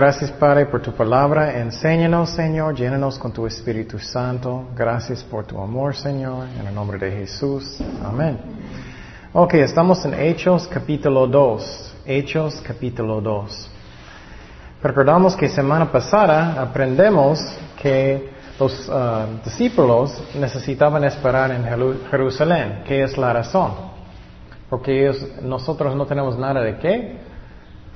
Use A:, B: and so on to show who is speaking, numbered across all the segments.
A: Gracias Padre por tu palabra. Enséñanos, Señor, llénanos con tu Espíritu Santo. Gracias por tu amor, Señor, en el nombre de Jesús. Amén. Ok, estamos en Hechos capítulo 2. Hechos capítulo 2. Recordamos que semana pasada aprendemos que los uh, discípulos necesitaban esperar en Jerusalén. ¿Qué es la razón? Porque ellos, nosotros no tenemos nada de qué?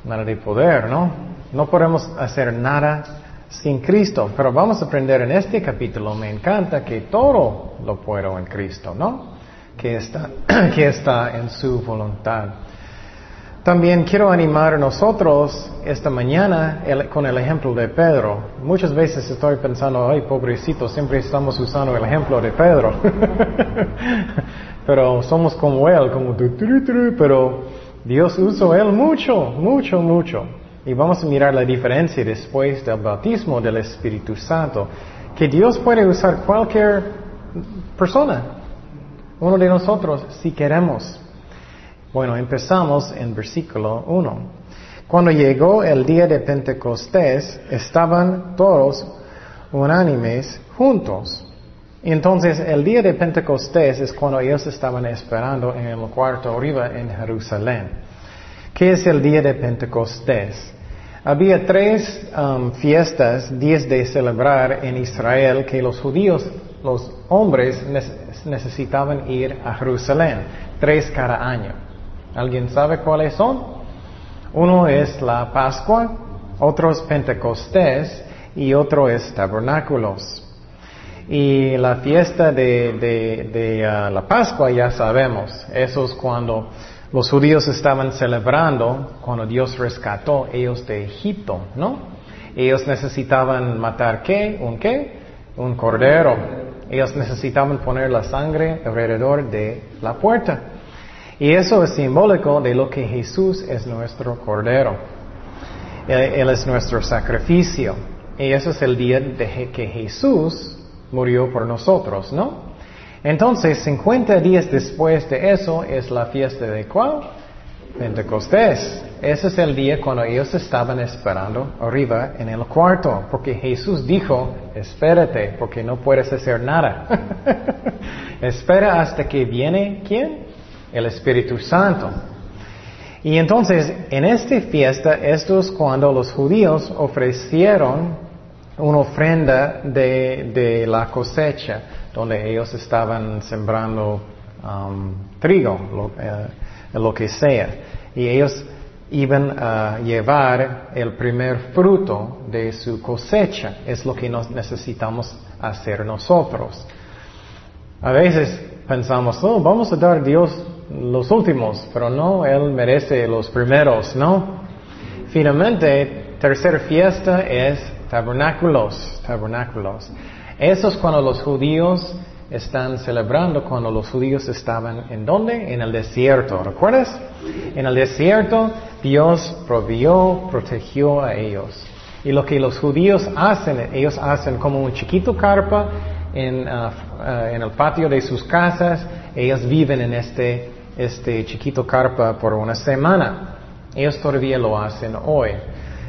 A: Nada de poder, ¿no? No podemos hacer nada sin Cristo, pero vamos a aprender en este capítulo, me encanta que todo lo puedo en Cristo, ¿no? Que está, que está en su voluntad. También quiero animar a nosotros esta mañana con el ejemplo de Pedro. Muchas veces estoy pensando, ay, pobrecito, siempre estamos usando el ejemplo de Pedro. pero somos como él, como pero Dios usó él mucho, mucho, mucho. Y vamos a mirar la diferencia después del bautismo del Espíritu Santo, que Dios puede usar cualquier persona, uno de nosotros, si queremos. Bueno, empezamos en versículo 1. Cuando llegó el día de Pentecostés, estaban todos unánimes juntos. Entonces, el día de Pentecostés es cuando ellos estaban esperando en el cuarto arriba en Jerusalén. ¿Qué es el día de Pentecostés? Había tres um, fiestas, días de celebrar en Israel que los judíos, los hombres, necesitaban ir a Jerusalén, tres cada año. ¿Alguien sabe cuáles son? Uno es la Pascua, otro es Pentecostés y otro es Tabernáculos. Y la fiesta de, uh, la Pascua ya sabemos, eso es cuando los judíos estaban celebrando cuando Dios rescató ellos de Egipto, ¿no? Ellos necesitaban matar qué? ¿Un qué? Un cordero. Ellos necesitaban poner la sangre alrededor de la puerta. Y eso es simbólico de lo que Jesús es nuestro cordero. Él, es nuestro sacrificio. Y eso es el día de que Jesús murió por nosotros, ¿no? Entonces, 50 días después de eso es la fiesta de cuál? Pentecostés. Ese es el día cuando ellos estaban esperando arriba en el cuarto, porque Jesús dijo, espérate, porque no puedes hacer nada. Espera hasta que viene, ¿quién? El Espíritu Santo. Y entonces, en esta fiesta, esto es cuando los judíos ofrecieron una ofrenda de, de la cosecha donde ellos estaban sembrando um, trigo, lo, eh, lo, que sea. Y ellos iban a llevar el primer fruto de su cosecha. Es lo que nos necesitamos hacer nosotros. A veces pensamos, oh, vamos a dar a Dios los últimos, pero no, Él merece los primeros, ¿no? Finalmente, tercera fiesta es tabernáculos, tabernáculos. Eso es cuando los judíos están celebrando, cuando los judíos estaban en dónde? En el desierto, ¿recuerdas? En el desierto Dios provió, protegió a ellos. Y lo que los judíos hacen, ellos hacen como un chiquito carpa en, uh, uh, el patio de sus casas, ellos viven en este, este chiquito carpa por una semana. Ellos todavía lo hacen hoy.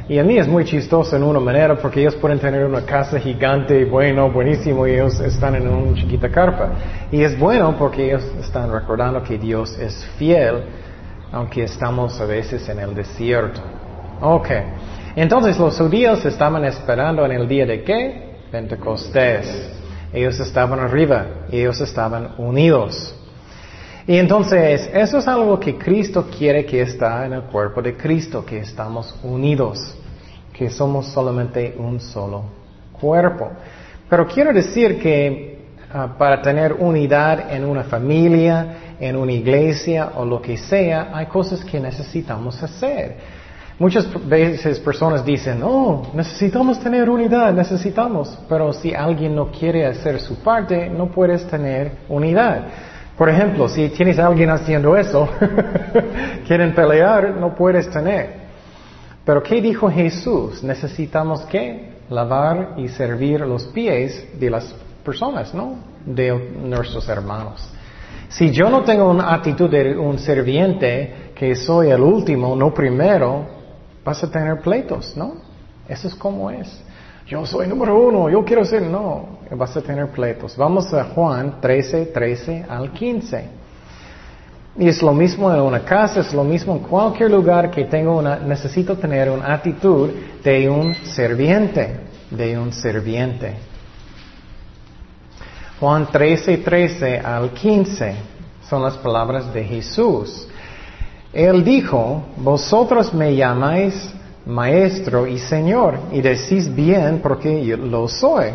A: Y a mí es muy chistoso en una manera porque ellos pueden tener una casa gigante, bueno, buenísimo, y ellos están en una chiquita carpa. Y es bueno porque ellos están recordando que Dios es fiel, aunque estamos a veces en el desierto. Ok. Entonces los judíos estaban esperando en el día de qué? Pentecostés. Ellos estaban arriba, ellos estaban unidos. Y entonces, eso es algo que Cristo quiere que está en el cuerpo de Cristo, que estamos unidos, que somos solamente un solo cuerpo. Pero quiero decir que ah, para tener unidad en una familia, en una iglesia o lo que sea, hay cosas que necesitamos hacer. Muchas veces personas dicen, oh, necesitamos tener unidad, necesitamos, pero si alguien no quiere hacer su parte, no puedes tener unidad. Por ejemplo, si tienes a alguien haciendo eso, quieren pelear, no puedes tener. Pero ¿qué dijo Jesús? Necesitamos que lavar y servir los pies de las personas, ¿no? De nuestros hermanos. Si yo no tengo una actitud de un serviente, que soy el último, no primero, vas a tener pleitos, ¿no? Eso es como es. Yo soy número uno, yo quiero ser, no, vas a tener pleitos. Vamos a Juan 13, 13 al 15. Y es lo mismo en una casa, es lo mismo en cualquier lugar que tengo una, necesito tener una actitud de un serviente, de un serviente. Juan 13, 13 al 15 son las palabras de Jesús. Él dijo, vosotros me llamáis maestro y señor y decís bien porque yo lo soy.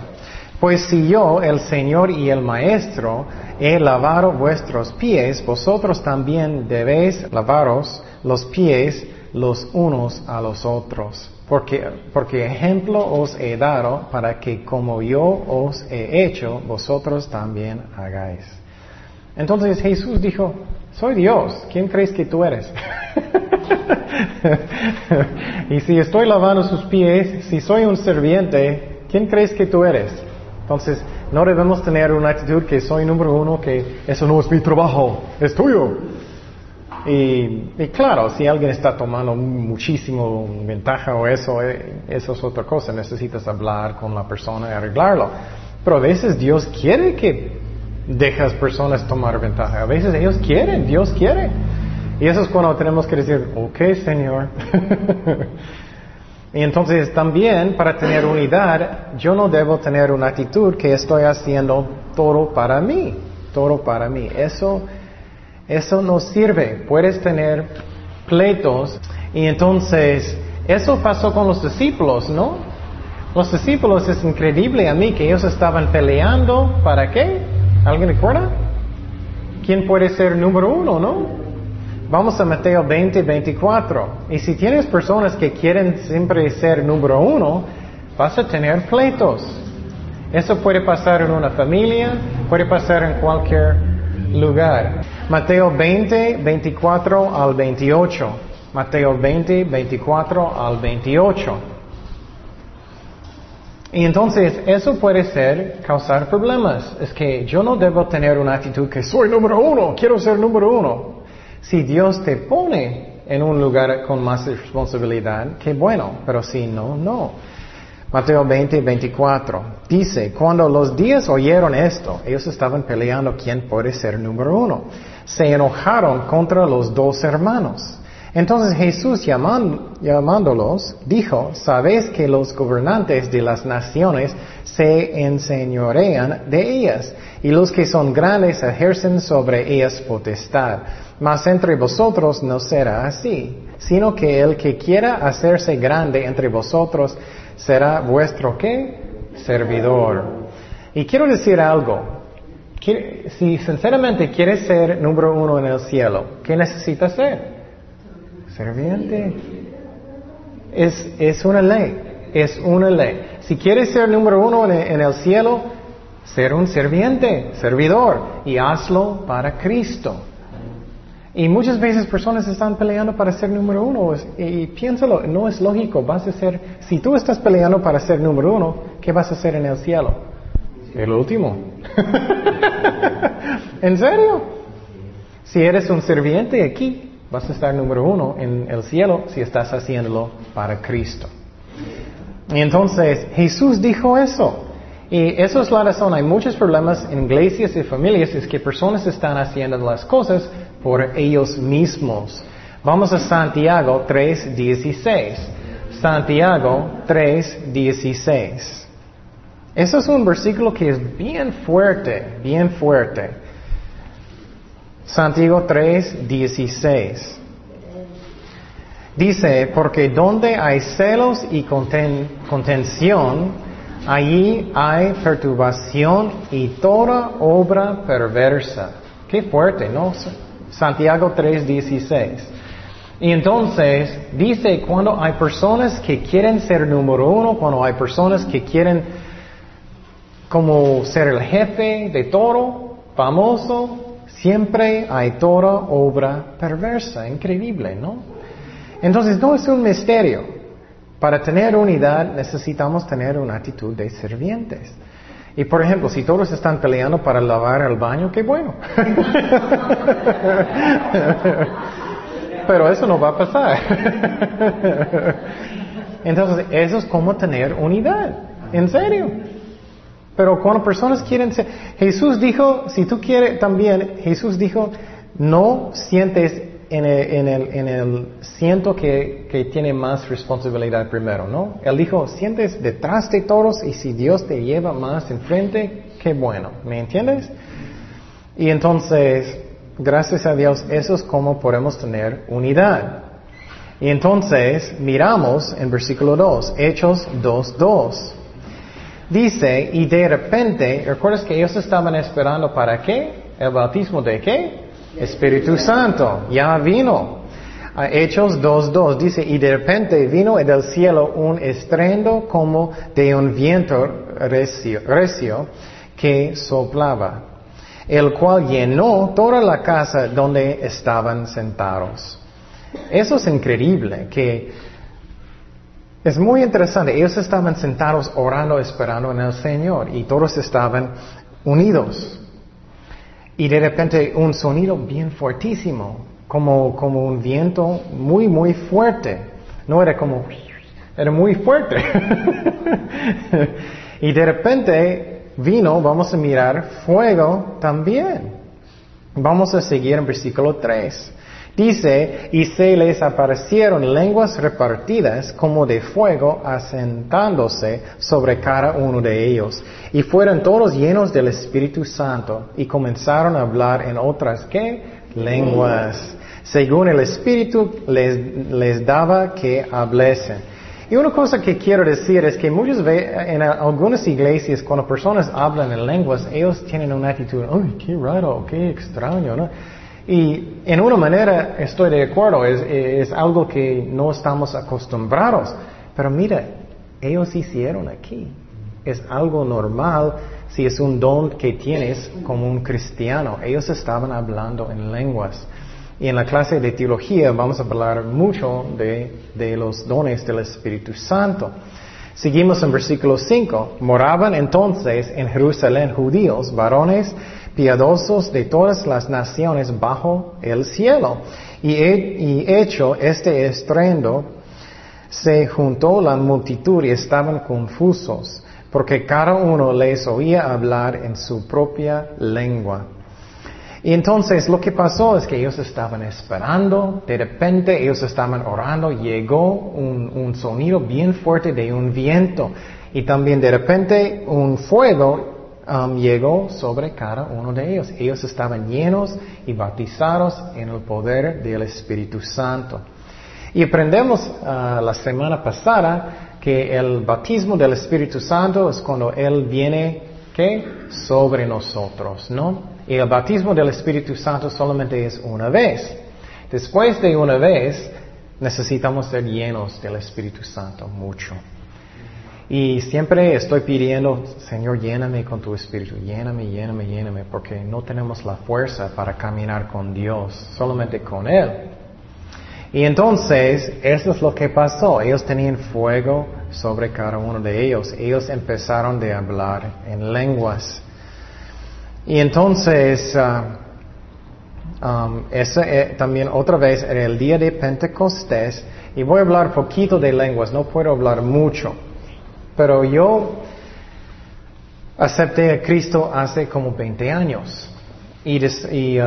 A: Pues si yo, el Señor y el Maestro, he lavado vuestros pies, vosotros también debéis lavaros los pies los unos a los otros. Porque, porque ejemplo os he dado para que como yo os he hecho, vosotros también hagáis. Entonces Jesús dijo, soy Dios, ¿quién crees que tú eres? y si estoy lavando sus pies, si soy un serviente, ¿quién crees que tú eres? Entonces, no debemos tener una actitud que soy número uno, que eso no es mi trabajo, es tuyo. Y, claro, si alguien está tomando muchísimo ventaja o eso, eh, eso es otra cosa, necesitas hablar con la persona y arreglarlo. Pero a veces Dios quiere que dejas personas tomar ventaja, a veces ellos quieren, Dios quiere. Y eso es cuando tenemos que decir, ok Señor. y entonces también para tener unidad, yo no debo tener una actitud que estoy haciendo todo para mí, todo para mí. Eso eso no sirve. Puedes tener pleitos y entonces eso pasó con los discípulos, ¿no? Los discípulos es increíble a mí que ellos estaban peleando para qué? ¿Alguien recuerda? ¿Quién puede ser número uno, no? Vamos a Mateo 20, 24. Y si tienes personas que quieren siempre ser número uno, vas a tener pleitos. Eso puede pasar en una familia, puede pasar en cualquier lugar. Mateo 20, 24 al 28. Mateo 20, 24 al 28. Y entonces eso puede ser causar problemas. Es que yo no debo tener una actitud que soy número uno, quiero ser número uno. Si Dios te pone en un lugar con más responsabilidad, qué bueno, pero si no, no. Mateo 20, 24. Dice, cuando los días oyeron esto, ellos estaban peleando quién puede ser número uno. Se enojaron contra los dos hermanos. Entonces Jesús llamándolos dijo, sabéis que los gobernantes de las naciones se enseñorean de ellas y los que son grandes ejercen sobre ellas potestad. Mas entre vosotros no será así, sino que el que quiera hacerse grande entre vosotros será vuestro qué? Servidor. Y quiero decir algo. Si sinceramente quieres ser número uno en el cielo, ¿qué necesitas ser? Serviente. Es, es una ley. Es una ley. Si quieres ser número uno en el cielo, ser un serviente, servidor, y hazlo para Cristo. Y muchas veces personas están peleando para ser número uno. Y piénsalo, no es lógico. Vas a ser, si tú estás peleando para ser número uno, ¿qué vas a hacer en el cielo? El último. ¿En serio? Si eres un serviente aquí, vas a estar número uno en el cielo si estás haciéndolo para Cristo. Y entonces Jesús dijo eso. Y eso es la razón. Hay muchos problemas en iglesias y familias, es que personas están haciendo las cosas por ellos mismos. Vamos a Santiago 3.16. Santiago 3.16. Eso es un versículo que es bien fuerte, bien fuerte. Santiago 3.16. Dice, porque donde hay celos y contención, allí hay perturbación y toda obra perversa. Qué fuerte, ¿no? Santiago 3:16. Y entonces dice, cuando hay personas que quieren ser número uno, cuando hay personas que quieren como ser el jefe de todo, famoso, siempre hay toda obra perversa, increíble, ¿no? Entonces no es un misterio. Para tener unidad necesitamos tener una actitud de servientes. Y por ejemplo, si todos están peleando para lavar el baño, qué bueno. Pero eso no va a pasar. Entonces, eso es como tener unidad. En serio. Pero cuando personas quieren ser, Jesús dijo, si tú quieres también, Jesús dijo, no sientes en el, en el, en el siento que, que, tiene más responsabilidad primero, ¿no? Él dijo, sientes detrás de todos y si Dios te lleva más enfrente, qué bueno, ¿me entiendes? Y entonces, gracias a Dios, eso es como podemos tener unidad. Y entonces, miramos en versículo 2, Hechos 2.2. Dice, y de repente, ¿recuerdas que ellos estaban esperando para qué? ¿El bautismo de qué? Espíritu Santo. Ya vino. Hechos 2.2 dice, y de repente vino del cielo un estrendo como de un viento recio que soplaba, el cual llenó toda la casa donde estaban sentados. Eso es increíble, que es muy interesante. Ellos estaban sentados orando, esperando en el Señor y todos estaban unidos. Y de repente un sonido bien fuertísimo, como, como un viento muy, muy fuerte. No era como, era muy fuerte. y de repente vino, vamos a mirar, fuego también. Vamos a seguir en versículo 3. Dice, y se les aparecieron lenguas repartidas como de fuego asentándose sobre cada uno de ellos. Y fueron todos llenos del Espíritu Santo y comenzaron a hablar en otras que lenguas, según el Espíritu les, les daba que hablasen. Y una cosa que quiero decir es que muchas veces en algunas iglesias cuando personas hablan en lenguas, ellos tienen una actitud, ¡ay, qué raro, qué extraño! ¿no? Y en una manera estoy de acuerdo, es, algo que no estamos acostumbrados. Pero mira, ellos hicieron aquí. Es algo normal si es un don que tienes como un cristiano. Ellos estaban hablando en lenguas. Y en la clase de teología vamos a hablar mucho de, de los dones del Espíritu Santo. Seguimos en versículo 5. Moraban entonces en Jerusalén judíos, varones piadosos de todas las naciones bajo el cielo. Y, hecho este estrendo, se juntó la multitud y estaban confusos, porque cada uno les oía hablar en su propia lengua. Y entonces lo que pasó es que ellos estaban esperando, de repente ellos estaban orando, llegó un, sonido bien fuerte de un viento y también de repente un fuego Um, llegó sobre cada uno de ellos. Ellos estaban llenos y bautizados en el poder del Espíritu Santo. Y aprendemos uh, la semana pasada que el bautismo del Espíritu Santo es cuando Él viene. Sobre nosotros, ¿no? Y el bautismo del Espíritu Santo solamente es una vez. Después de una vez, necesitamos ser llenos del Espíritu Santo mucho. Y siempre estoy pidiendo, Señor, lléname con tu espíritu, lléname, lléname, lléname, porque no tenemos la fuerza para caminar con Dios, solamente con Él. Y entonces, eso es lo que pasó. Ellos tenían fuego sobre cada uno de ellos. Ellos empezaron de hablar en lenguas. Y entonces, uh, um, ese, también otra vez era el día de Pentecostés. Y voy a hablar poquito de lenguas, no puedo hablar mucho. Pero yo acepté a Cristo hace como 20 años. Y, uh,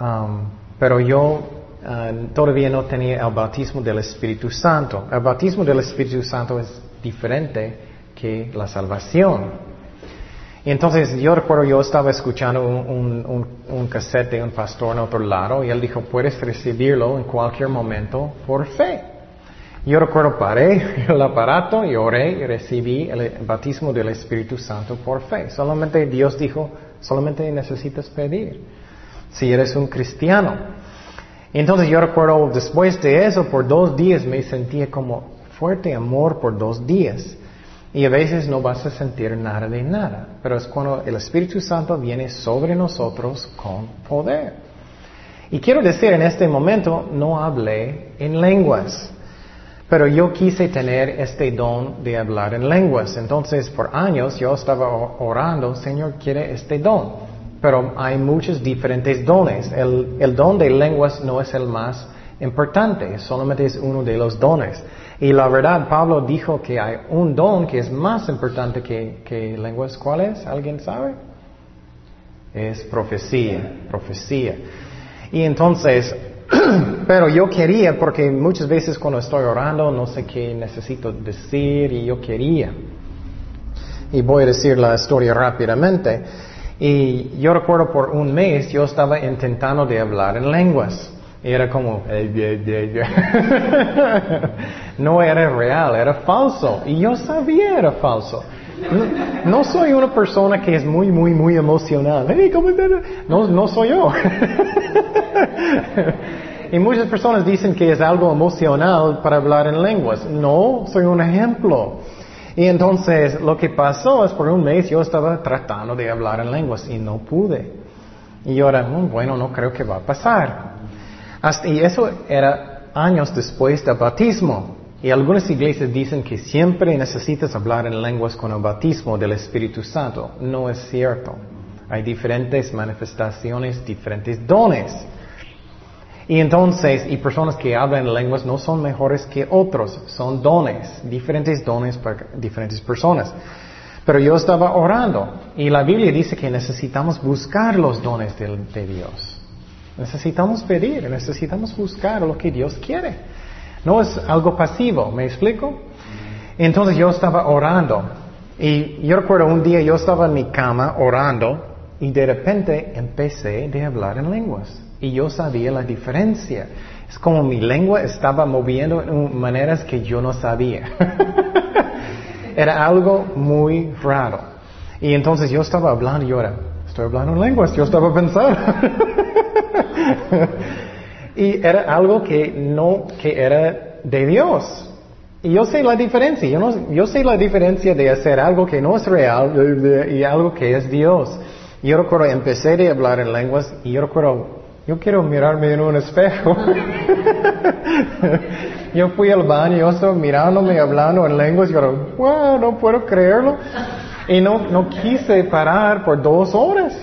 A: um, pero yo uh, todavía no tenía el bautismo del Espíritu Santo. El bautismo del Espíritu Santo es diferente que la salvación. Y entonces yo recuerdo, yo estaba escuchando un, un, un, cassette de un pastor en otro lado y él dijo, puedes recibirlo en cualquier momento por fe. Yo recuerdo, paré el aparato y oré y recibí el bautismo del Espíritu Santo por fe. Solamente Dios dijo, solamente necesitas pedir. Si eres un cristiano. Entonces yo recuerdo, después de eso, por dos días me sentía como fuerte amor por dos días. Y a veces no vas a sentir nada de nada. Pero es cuando el Espíritu Santo viene sobre nosotros con poder. Y quiero decir, en este momento no hablé en lenguas. Pero yo quise tener este don de hablar en lenguas. Entonces, por años yo estaba orando, Señor, quiere este don. Pero hay muchos diferentes dones. El, don de lenguas no es el más importante, solamente es uno de los dones. Y la verdad, Pablo dijo que hay un don que es más importante que, que lenguas. ¿Cuál es? ¿Alguien sabe? Es profecía, profecía. Y entonces, pero yo quería, porque muchas veces cuando estoy orando no sé qué necesito decir y yo quería. Y voy a decir la historia rápidamente. Y yo recuerdo por un mes yo estaba intentando de hablar en lenguas. Era como, no era real, era falso. Y yo sabía era falso. No, soy una persona que es muy, muy, muy emocional. no, no soy yo. y muchas personas dicen que es algo emocional para hablar en lenguas. No, soy un ejemplo. Y entonces lo que pasó es por un mes yo estaba tratando de hablar en lenguas y no pude. Y ahora, mm, bueno, no creo que va a pasar. y eso era años después del bautismo. Y algunas iglesias dicen que siempre necesitas hablar en lenguas con el bautismo del Espíritu Santo. No es cierto. Hay diferentes manifestaciones, diferentes dones. Y entonces, y personas que hablan en lenguas no son mejores que otros, son dones, diferentes dones para diferentes personas. Pero yo estaba orando y la Biblia dice que necesitamos buscar los dones de, de Dios. Necesitamos pedir, necesitamos buscar lo que Dios quiere. No es algo pasivo, ¿me explico? Entonces yo estaba orando y yo recuerdo un día yo estaba en mi cama orando y de repente empecé de hablar en lenguas y yo sabía la diferencia. Es como mi lengua estaba moviendo en maneras que yo no sabía. era algo muy raro. Y entonces yo estaba hablando y era, estoy hablando en lenguas, yo estaba pensando. Y era algo que no, que era de Dios. Y yo sé la diferencia. Yo, no, yo sé la diferencia de hacer algo que no es real y algo que es Dios. Yo recuerdo, empecé a hablar en lenguas y yo recuerdo, yo quiero mirarme en un espejo. yo fui al baño, yo estaba mirándome, hablando en lenguas y yo, wow, no puedo creerlo. Y no, no quise parar por dos horas.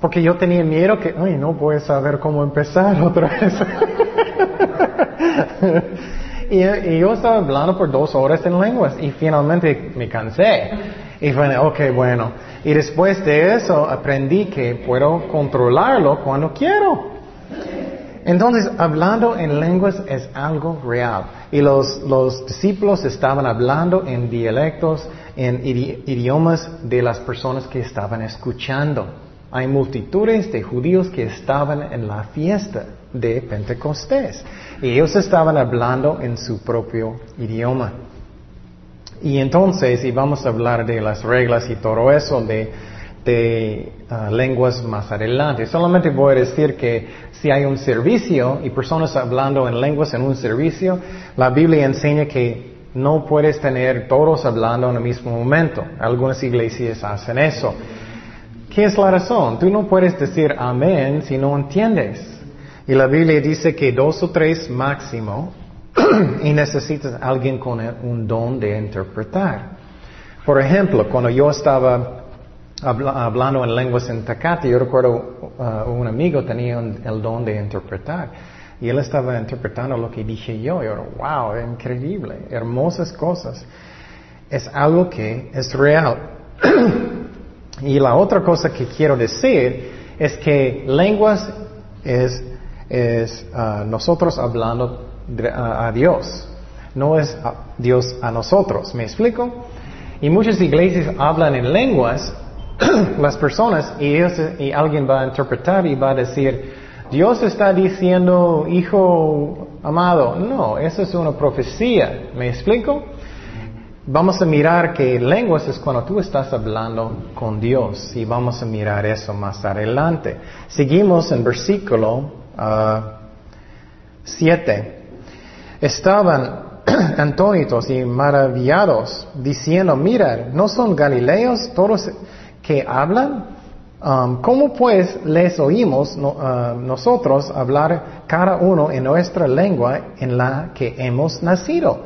A: Porque yo tenía miedo que, ay, no voy a saber cómo empezar otra vez. y, yo estaba hablando por dos horas en lenguas y finalmente me cansé. Y fue, ok, bueno. Y después de eso aprendí que puedo controlarlo cuando quiero. Entonces, hablando en lenguas es algo real. Y los, los discípulos estaban hablando en dialectos, en idiomas de las personas que estaban escuchando. Hay multitudes de judíos que estaban en la fiesta de Pentecostés y ellos estaban hablando en su propio idioma. Y entonces, y vamos a hablar de las reglas y todo eso de, de ah, lenguas más adelante. Solamente voy a decir que si hay un servicio y personas hablando en lenguas en un servicio, la Biblia enseña que no puedes tener todos hablando en el mismo momento. Algunas iglesias hacen eso. ¿Qué es la razón? Tú no puedes decir amén si no entiendes. Y la Biblia dice que dos o tres máximo y necesitas alguien con un don de interpretar. Por ejemplo, cuando yo estaba hablando en lenguas en Tacate, yo recuerdo uh, un amigo tenía el don de interpretar. Y él estaba interpretando lo que dije yo. Y yo, wow, increíble, hermosas cosas. Es algo que es real. Y la otra cosa que quiero decir es que lenguas es, uh, nosotros hablando a, Dios, no es Dios a nosotros. ¿Me explico? Y muchas iglesias hablan en lenguas, las personas, y, y alguien va a interpretar y va a decir, Dios está diciendo, hijo amado. No, eso es una profecía. ¿Me explico? Vamos a mirar que lenguas es cuando tú estás hablando con Dios y vamos a mirar eso más adelante. Seguimos en versículo 7. Ah, Estaban antónitos y maravillados diciendo, mira, ¿no son galileos todos que hablan? Um, ¿Cómo pues les oímos ah, nosotros hablar cada uno en nuestra lengua en la que hemos nacido?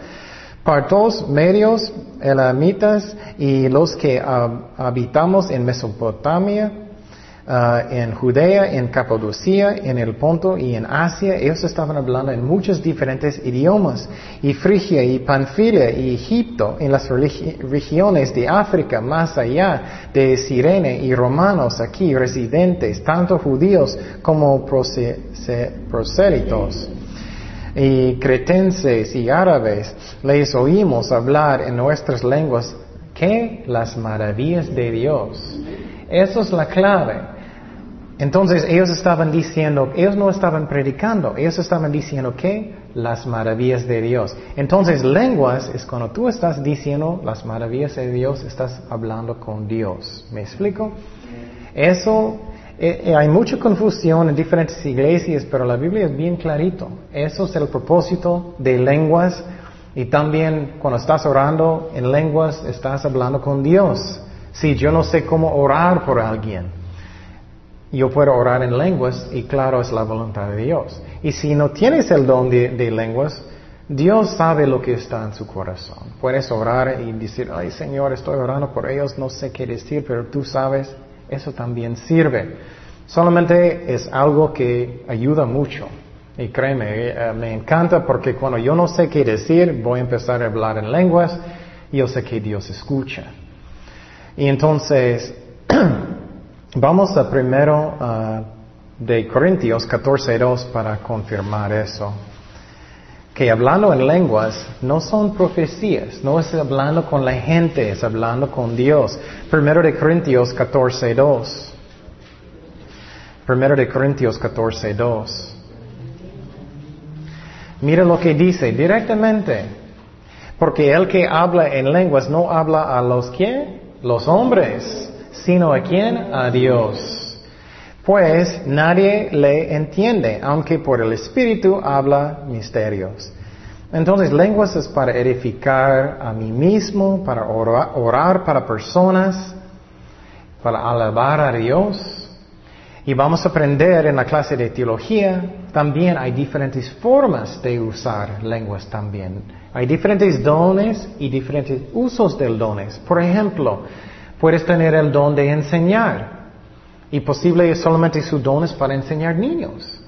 A: Partos, medios, elamitas y los que habitamos en Mesopotamia, ah, en Judea, en Capadocia, en el Ponto y en Asia, ellos estaban hablando en muchos diferentes idiomas. Y Frigia y Panfilia y Egipto, en las regiones de África, más allá de Sirene y romanos aquí residentes, tanto judíos como prosélitos y cretenses y árabes, les oímos hablar en nuestras lenguas que las maravillas de Dios. Eso es la clave. Entonces ellos estaban diciendo, ellos no estaban predicando, ellos estaban diciendo que las maravillas de Dios. Entonces lenguas es cuando tú estás diciendo las maravillas de Dios, estás hablando con Dios. ¿Me explico? Eso eh, eh, hay mucha confusión en diferentes iglesias, pero la Biblia es bien clarito. Eso es el propósito de lenguas y también cuando estás orando en lenguas estás hablando con Dios. Si yo no sé cómo orar por alguien, yo puedo orar en lenguas y claro es la voluntad de Dios. Y si no tienes el don de, de lenguas, Dios sabe lo que está en su corazón. Puedes orar y decir, ay Señor, estoy orando por ellos, no sé qué decir, pero tú sabes eso también sirve. Solamente es algo que ayuda mucho. Y créeme, eh, me encanta porque cuando yo no sé qué decir, voy a empezar a hablar en lenguas y yo sé que Dios escucha. Y entonces, vamos a primero uh, de Corintios 14.2 para confirmar eso que hablando en lenguas no son profecías, no es hablando con la gente, es hablando con Dios. Primero de Corintios 14.2. Primero de Corintios 14.2. Mira lo que dice directamente. Porque el que habla en lenguas no habla a los que, los hombres, sino a quién, a Dios. Pues nadie le entiende, aunque por el Espíritu habla misterios. Entonces, lenguas es para edificar a mí mismo, para orar, para personas, para alabar a Dios. Y vamos a aprender en la clase de teología, también hay diferentes formas de usar lenguas también. Hay diferentes dones y diferentes usos del dones. Por ejemplo, puedes tener el don de enseñar. Y posible es solamente su don es para enseñar niños.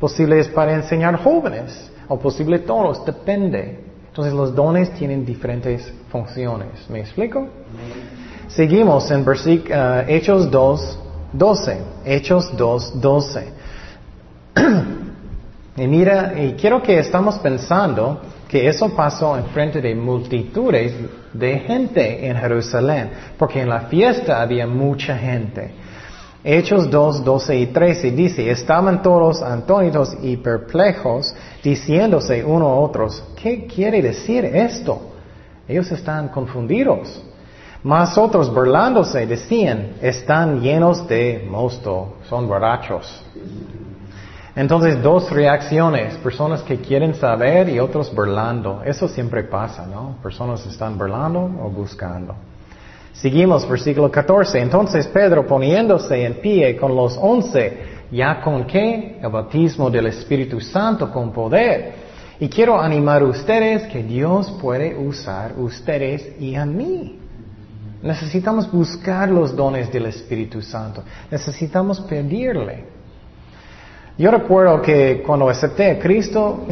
A: Posible es para enseñar jóvenes. O posible todos, depende. Entonces los dones tienen diferentes funciones. ¿Me explico? Seguimos en versículo uh, Hechos 2, 12. Hechos 2, 12. y mira, y quiero que estamos pensando que eso pasó en frente de multitudes de gente en Jerusalén, porque en la fiesta había mucha gente. Hechos 2, 12 y 13 dice, estaban todos antónitos y perplejos, diciéndose uno a otros, ¿qué quiere decir esto? Ellos están confundidos. Más otros burlándose decían, están llenos de mosto, son borrachos. Entonces, dos reacciones, personas que quieren saber y otros burlando. Eso siempre pasa, ¿no? Personas están burlando o buscando. Seguimos, versículo 14. Entonces Pedro poniéndose en pie con los once, ya con qué? El bautismo del Espíritu Santo con poder. Y quiero animar a ustedes que Dios puede usar ustedes y a mí. Necesitamos buscar los dones del Espíritu Santo. Necesitamos pedirle. Yo recuerdo que cuando acepté a Cristo,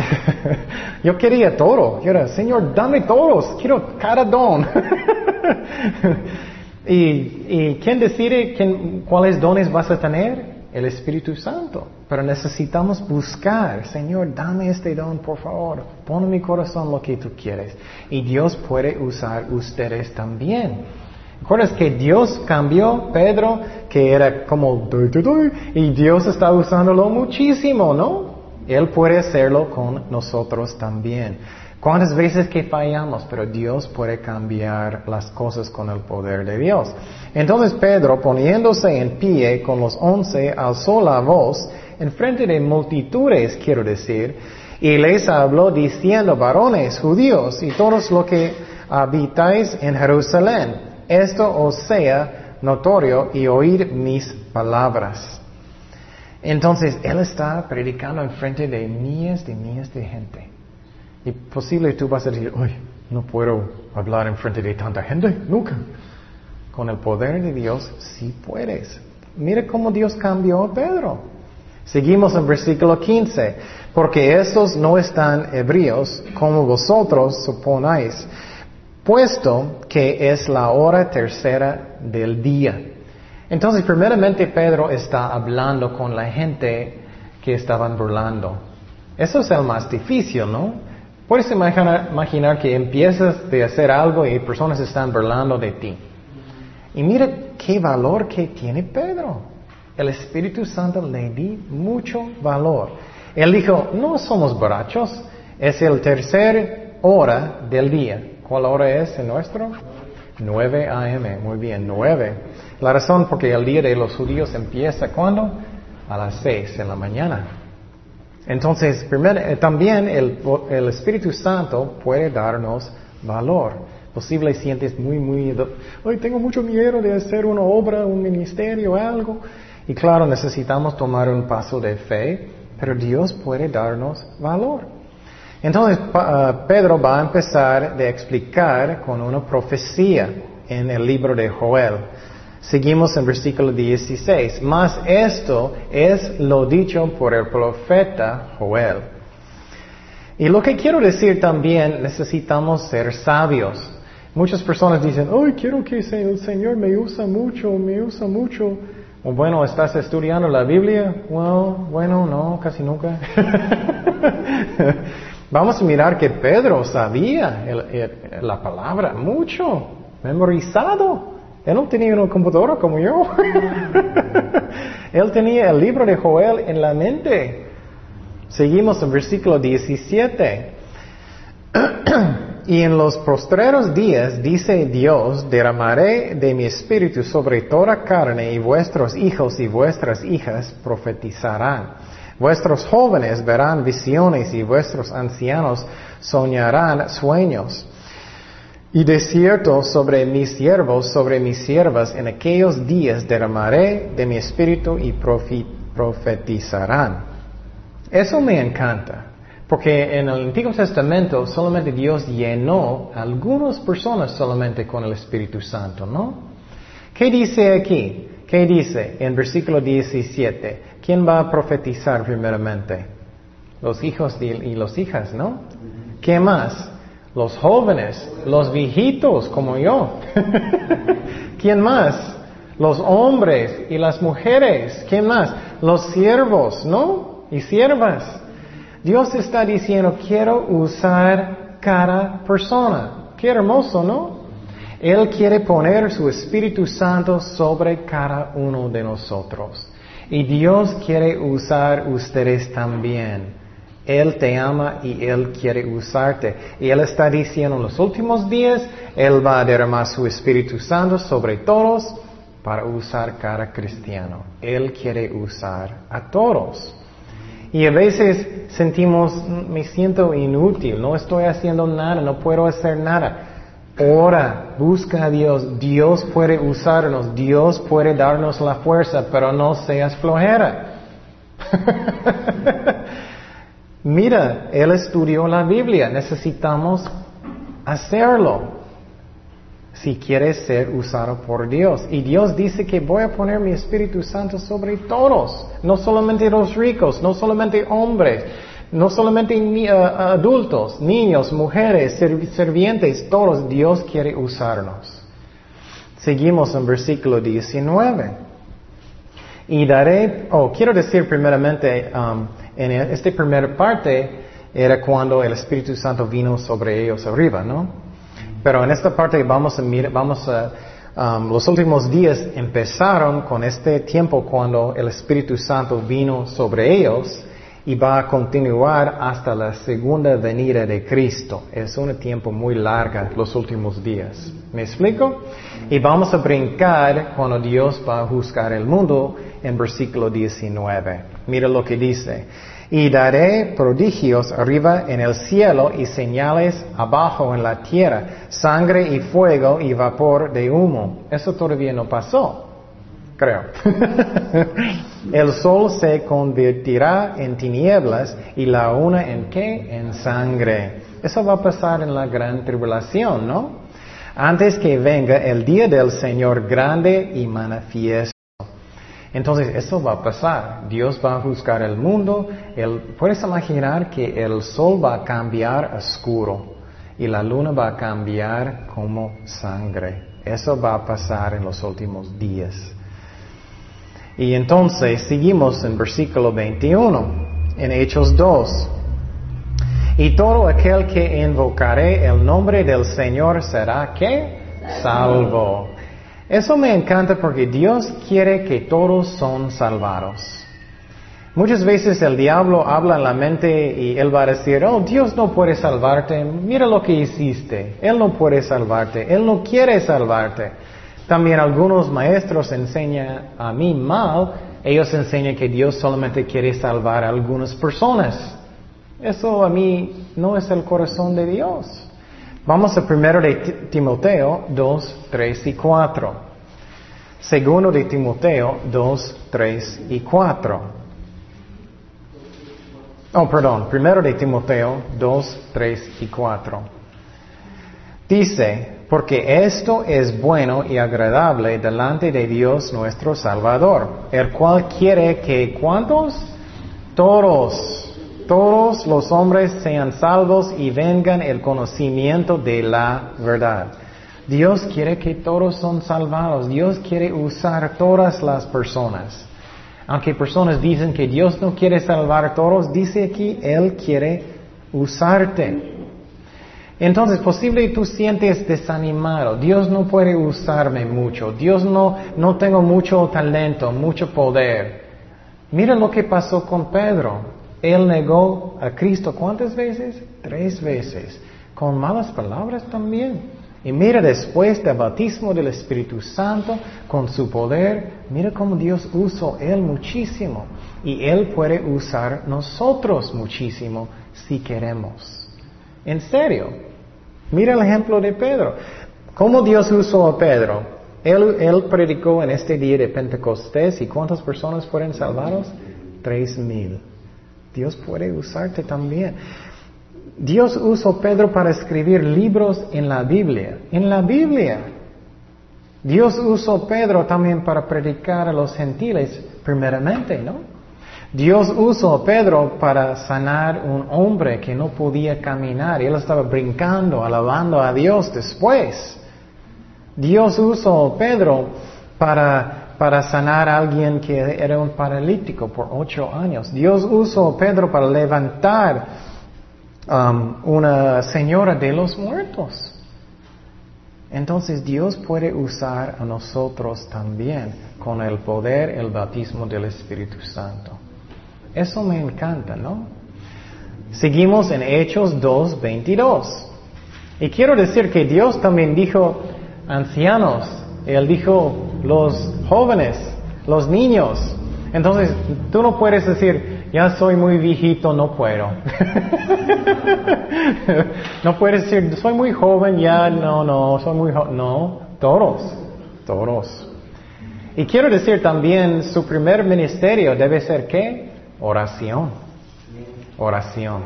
A: yo quería todo. Yo era, Señor, dame todos. Quiero cada don. y, quién decide cuáles dones vas a tener? El Espíritu Santo. Pero necesitamos buscar, Señor, dame este don, por favor. Pon en mi corazón lo que tú quieres. Y Dios puede usar ustedes también. ¿Recuerdas que Dios cambió Pedro, que era como y Dios está usándolo muchísimo, ¿no? Él puede hacerlo con nosotros también. ¿Cuántas veces que fallamos? Pero Dios puede cambiar las cosas con el poder de Dios. Entonces Pedro, poniéndose en pie con los once, alzó la voz en frente de multitudes, quiero decir, y les habló diciendo, varones judíos y todos los que habitáis en Jerusalén, esto os sea notorio y oír mis palabras. Entonces, Él está predicando en frente de miles de miles de gente. Y posible tú vas a decir, uy, no puedo hablar en frente de tanta gente, nunca. Con el poder de Dios sí puedes. Mire cómo Dios cambió a Pedro. Seguimos en versículo 15. Porque estos no están hebríos como vosotros suponáis, puesto que es la hora tercera del día. Entonces, primeramente Pedro está hablando con la gente que estaban burlando. Eso es el más difícil, ¿no? Puedes imaginar, imaginar que empiezas de hacer algo y personas están burlando de ti. Y mira qué valor que tiene Pedro. El Espíritu Santo le di mucho valor. Él dijo, no somos borrachos, es el tercer hora del día. ¿Cuál hora es en nuestro? 9 a.m. Muy bien, 9. La razón porque el día de los judíos empieza cuando? A las 6 en la mañana. Entonces, primero, eh, también el, el, Espíritu Santo puede darnos valor. Posible sientes muy, muy, hoy tengo mucho miedo de hacer una obra, un ministerio, algo. Y claro, necesitamos tomar un paso de fe, pero Dios puede darnos valor. Entonces, uh, Pedro va a empezar de explicar con una profecía en el libro de Joel. Seguimos en versículo 16. Mas esto es lo dicho por el profeta Joel. Y lo que quiero decir también, necesitamos ser sabios. Muchas personas dicen, hoy quiero que el Señor me usa mucho, me usa mucho. O bueno, ¿estás estudiando la Biblia? Well, bueno, no, casi nunca. Vamos a mirar que Pedro sabía la palabra mucho, memorizado. Él no tenía una computadora como yo. Él tenía el libro de Joel en la mente. Seguimos en versículo 17. y en los postreros días, dice Dios, derramaré de mi espíritu sobre toda carne y vuestros hijos y vuestras hijas profetizarán. Vuestros jóvenes verán visiones y vuestros ancianos soñarán sueños. Y de cierto sobre mis siervos, sobre mis siervas, en aquellos días derramaré de mi espíritu y profetizarán. Eso me encanta, porque en el Antiguo Testamento solamente Dios llenó a algunas personas solamente con el Espíritu Santo, ¿no? ¿Qué dice aquí? ¿Qué dice en versículo 17? ¿Quién va a profetizar primeramente? Los hijos y las hijas, ¿no? ¿Qué más? Los jóvenes, los viejitos como yo. ¿Quién más? Los hombres y las mujeres. ¿Quién más? Los siervos, ¿no? Y siervas. Dios está diciendo, quiero usar cada persona. Qué hermoso, ¿no? Él quiere poner su Espíritu Santo sobre cada uno de nosotros. Y Dios quiere usar ustedes también. Él te ama y Él quiere usarte. Y Él está diciendo en los últimos días, Él va a derramar su Espíritu Santo sobre todos para usar cada cristiano. Él quiere usar a todos. Y a veces sentimos, me siento inútil, no estoy haciendo nada, no puedo hacer nada. Ora, busca a Dios, Dios puede usarnos, Dios puede darnos la fuerza, pero no seas flojera. Mira, él estudió la Biblia, necesitamos hacerlo. Si quieres ser usado por Dios. Y Dios dice que voy a poner mi Espíritu Santo sobre todos, no solamente los ricos, no solamente hombres, no solamente uh, adultos, niños, mujeres, servientes, todos Dios quiere usarnos. Seguimos en versículo 19. Y daré, oh, quiero decir primeramente, um, en esta primera parte era cuando el Espíritu Santo vino sobre ellos arriba, ¿no? Pero en esta parte vamos a mirar, vamos a, um, los últimos días empezaron con este tiempo cuando el Espíritu Santo vino sobre ellos y va a continuar hasta la segunda venida de Cristo. Es un tiempo muy largo, los últimos días. ¿Me explico? Y vamos a brincar cuando Dios va a juzgar el mundo en versículo 19. Mira lo que dice. Y daré prodigios arriba en el cielo y señales abajo en la tierra, sangre y fuego y vapor de humo. Eso todavía no pasó, creo. el sol se convertirá en tinieblas y la una en qué? En sangre. Eso va a pasar en la gran tribulación, ¿no? Antes que venga el día del Señor grande y manifiesto. Entonces, eso va a pasar. Dios va a juzgar el mundo. puedes imaginar que el sol va a cambiar a oscuro y la luna va a cambiar como sangre. Eso va a pasar en los últimos días. Y entonces seguimos en versículo 21, en Hechos 2. Y todo aquel que invocare el nombre del Señor será que salvo. Eso me encanta porque Dios quiere que todos son salvados. Muchas veces el diablo habla en la mente y él va a decir, oh, Dios no puede salvarte, mira lo que hiciste, Él no puede salvarte, Él no quiere salvarte. También algunos maestros enseñan a mí mal, ellos enseñan que Dios solamente quiere salvar a algunas personas. Eso a mí no es el corazón de Dios. Vamos a primero de Timoteo 2, 3 y 4. Segundo de Timoteo 2, 3 y 4. Oh, perdón, primero de Timoteo 2, 3 y 4. Dice, porque esto es bueno y agradable delante de Dios nuestro Salvador, el cual quiere que cuantos? Todos todos los hombres sean salvos y vengan el conocimiento de la verdad. Dios quiere que todos son salvados. Dios quiere usar todas las personas. Aunque personas dicen que Dios no quiere salvar a todos, dice aquí, Él quiere usarte. Entonces, posible tú sientes desanimado. Dios no puede usarme mucho. Dios no, no tengo mucho talento, mucho poder. Mira lo que pasó con Pedro. Él negó a Cristo cuántas veces? Tres veces. Con malas palabras también. Y mira después del bautismo del Espíritu Santo, con su poder, mira cómo Dios usó Él muchísimo. Y Él puede usar nosotros muchísimo si queremos. En serio. Mira el ejemplo de Pedro. ¿Cómo Dios usó a Pedro? Él, predicó en este día de Pentecostés y ¿cuántas personas fueron salvadas? Tres mil. Dios puede usarte también. Dios usó Pedro para escribir libros en la Biblia. En la Biblia. Dios usó Pedro también para predicar a los gentiles, primeramente, ¿no? Dios usó a Pedro para sanar un hombre que no podía caminar él estaba brincando, alabando a Dios después. Dios usó a Pedro para para sanar a alguien que era un paralítico por ocho años. Dios usó a Pedro para levantar um, una señora de los muertos. Entonces Dios puede usar a nosotros también con el poder, el bautismo del Espíritu Santo. Eso me encanta, ¿no? Seguimos en Hechos 2.22. Y quiero decir que Dios también dijo, ancianos, Él dijo, los jóvenes, los niños. Entonces, tú no puedes decir, ya soy muy viejito, no puedo. no puedes decir, soy muy joven, ya no, no, soy muy joven. No, todos, todos. Y quiero decir también, su primer ministerio debe ser qué? Oración. Oración.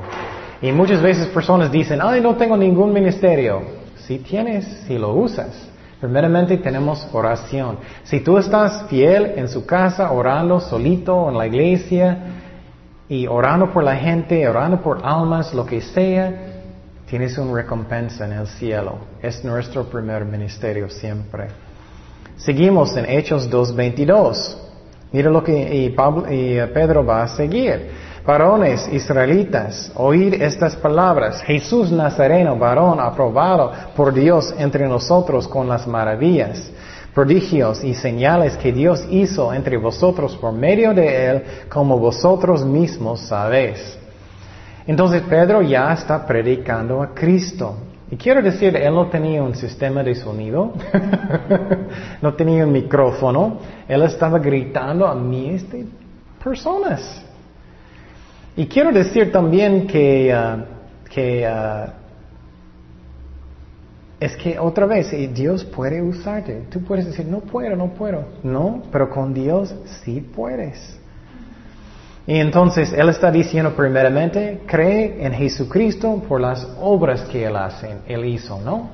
A: Y muchas veces personas dicen, ay, no tengo ningún ministerio. Si tienes, si lo usas. Primeramente tenemos oración. Si tú estás fiel en su casa, orando solito en la iglesia y orando por la gente, orando por almas, lo que sea, tienes una recompensa en el cielo. Es nuestro primer ministerio siempre. Seguimos en Hechos 2.22. Mira lo que y Pedro va a seguir. Varones israelitas, oíd estas palabras. Jesús Nazareno, varón aprobado por Dios entre nosotros con las maravillas, prodigios y señales que Dios hizo entre vosotros por medio de él, como vosotros mismos sabéis. Entonces Pedro ya está predicando a Cristo. Y quiero decir, él no tenía un sistema de sonido, no tenía un micrófono, él estaba gritando a miles de personas. Y quiero decir también que, uh, que uh, es que otra vez Dios puede usarte. Tú puedes decir, no puedo, no puedo. No, pero con Dios sí puedes. Y entonces Él está diciendo primeramente, cree en Jesucristo por las obras que Él hace, Él hizo, ¿no?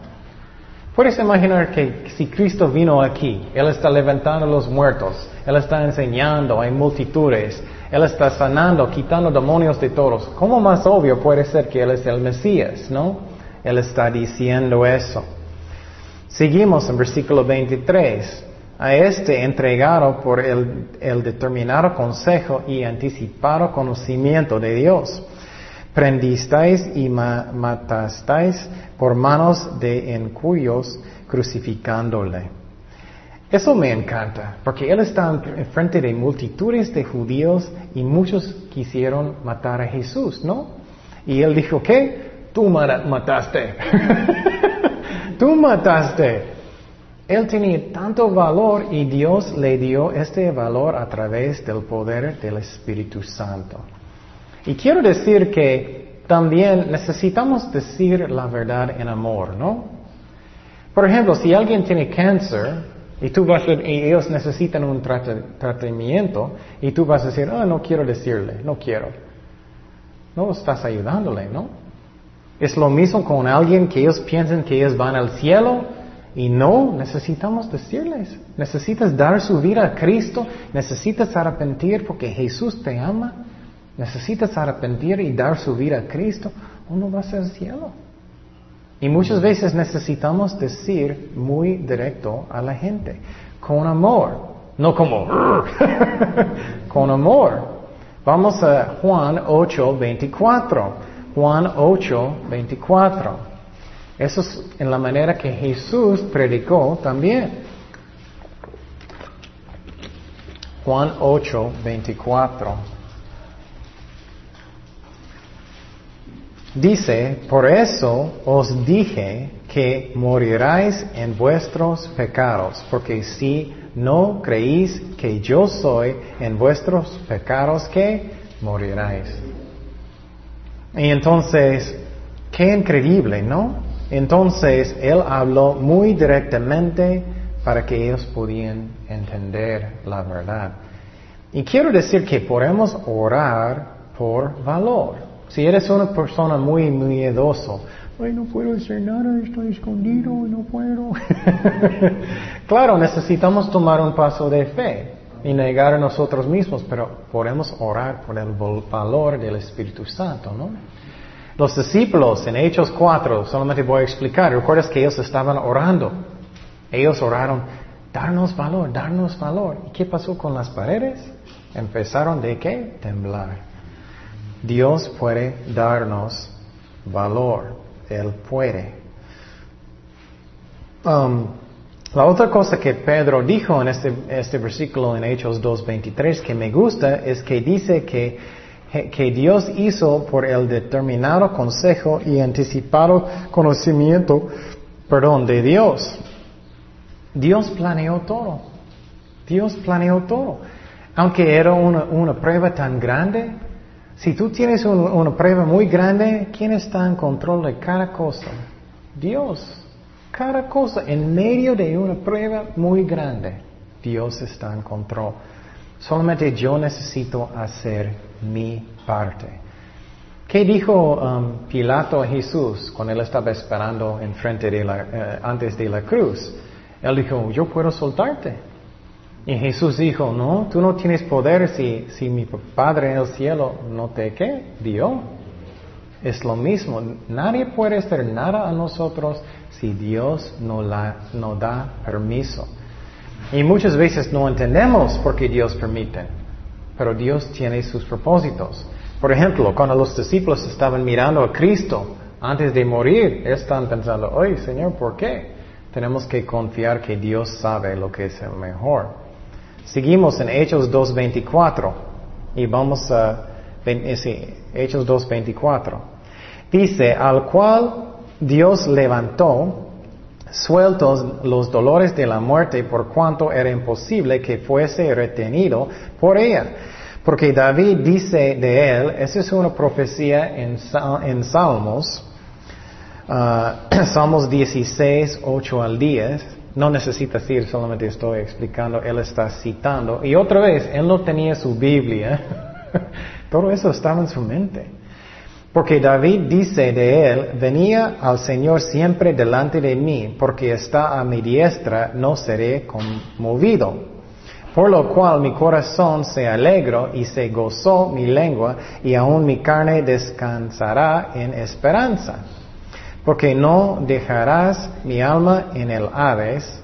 A: Puedes imaginar que si Cristo vino aquí, Él está levantando los muertos, Él está enseñando, hay multitudes, Él está sanando, quitando demonios de todos. ¿Cómo más obvio puede ser que Él es el Mesías, no? Él está diciendo eso. Seguimos en versículo 23. A este entregado por el, determinado consejo y anticipado conocimiento de Dios prendisteis y matasteis por manos de encuyos crucificándole. Eso me encanta, porque él está en frente de multitudes de judíos y muchos quisieron matar a Jesús, ¿no? Y él dijo, ¿qué? Tú mataste. Tú mataste. Él tenía tanto valor y Dios le dio este valor a través del poder del Espíritu Santo. Y quiero decir que también necesitamos decir la verdad en amor, ¿no? Por ejemplo, si alguien tiene cáncer y, tú vas y ellos necesitan un tratamiento y tú vas a decir, ah, no quiero decirle, no quiero. No estás ayudándole, ¿no? Es lo mismo con alguien que ellos piensan que ellos van al cielo y no, necesitamos decirles, necesitas dar su vida a Cristo, necesitas arrepentir porque Jesús te ama necesitas arrepentir y dar su vida a Cristo, uno va a ser cielo. Y muchas veces necesitamos decir muy directo a la gente, con amor, no como, con amor. Vamos a Juan 8, 24. Juan 8, 24. Eso es en la manera que Jesús predicó también. Juan 8, 24. Dice, por eso os dije que moriráis en vuestros pecados, porque si no creéis que yo soy en vuestros pecados, que moriráis. Y entonces, qué increíble, ¿no? Entonces, él habló muy directamente para que ellos pudieran entender la verdad. Y quiero decir que podemos orar por valor. Si eres una persona muy miedoso, ay, no puedo hacer nada, estoy escondido, no puedo. claro, necesitamos tomar un paso de fe y negar a nosotros mismos, pero podemos orar por el valor del Espíritu Santo, ¿no? Los discípulos en Hechos 4, solamente voy a explicar, recuerdas que ellos estaban orando. Ellos oraron, darnos valor, darnos valor. ¿Y qué pasó con las paredes? Empezaron de qué? Temblar. Dios puede darnos valor. Él puede. Um, la otra cosa que Pedro dijo en este, este versículo en Hechos 2.23 que me gusta es que dice que, que Dios hizo por el determinado consejo y anticipado conocimiento, perdón, de Dios. Dios planeó todo. Dios planeó todo. Aunque era una, prueba tan grande, si tú tienes una prueba muy grande, ¿quién está en control de cada cosa? Dios. Cada cosa en medio de una prueba muy grande, Dios está en control. Solamente yo necesito hacer mi parte. ¿Qué dijo um, Pilato a Jesús cuando él estaba esperando enfrente de la, eh, antes de la cruz? Él dijo, yo puedo soltarte. Y Jesús dijo, no, tú no tienes poder si, si mi Padre en el cielo no te ¿qué? dio. Es lo mismo, nadie puede hacer nada a nosotros si Dios no, la, no da permiso. Y muchas veces no entendemos por qué Dios permite, pero Dios tiene sus propósitos. Por ejemplo, cuando los discípulos estaban mirando a Cristo antes de morir, están pensando, oye Señor, ¿por qué? Tenemos que confiar que Dios sabe lo que es el mejor. Seguimos en Hechos 2.24 y vamos a sí, Hechos 2.24. Dice, al cual Dios levantó, sueltos los dolores de la muerte por cuanto era imposible que fuese retenido por ella. Porque David dice de él, esa es una profecía en, en Salmos, uh, Salmos 16, 8 al 10, no necesita decir, solamente estoy explicando, él está citando. Y otra vez, él no tenía su Biblia. Todo eso estaba en su mente. Porque David dice de él, venía al Señor siempre delante de mí, porque está a mi diestra, no seré conmovido. Por lo cual mi corazón se alegró y se gozó mi lengua, y aún mi carne descansará en esperanza. Porque no dejarás mi alma en el Hades,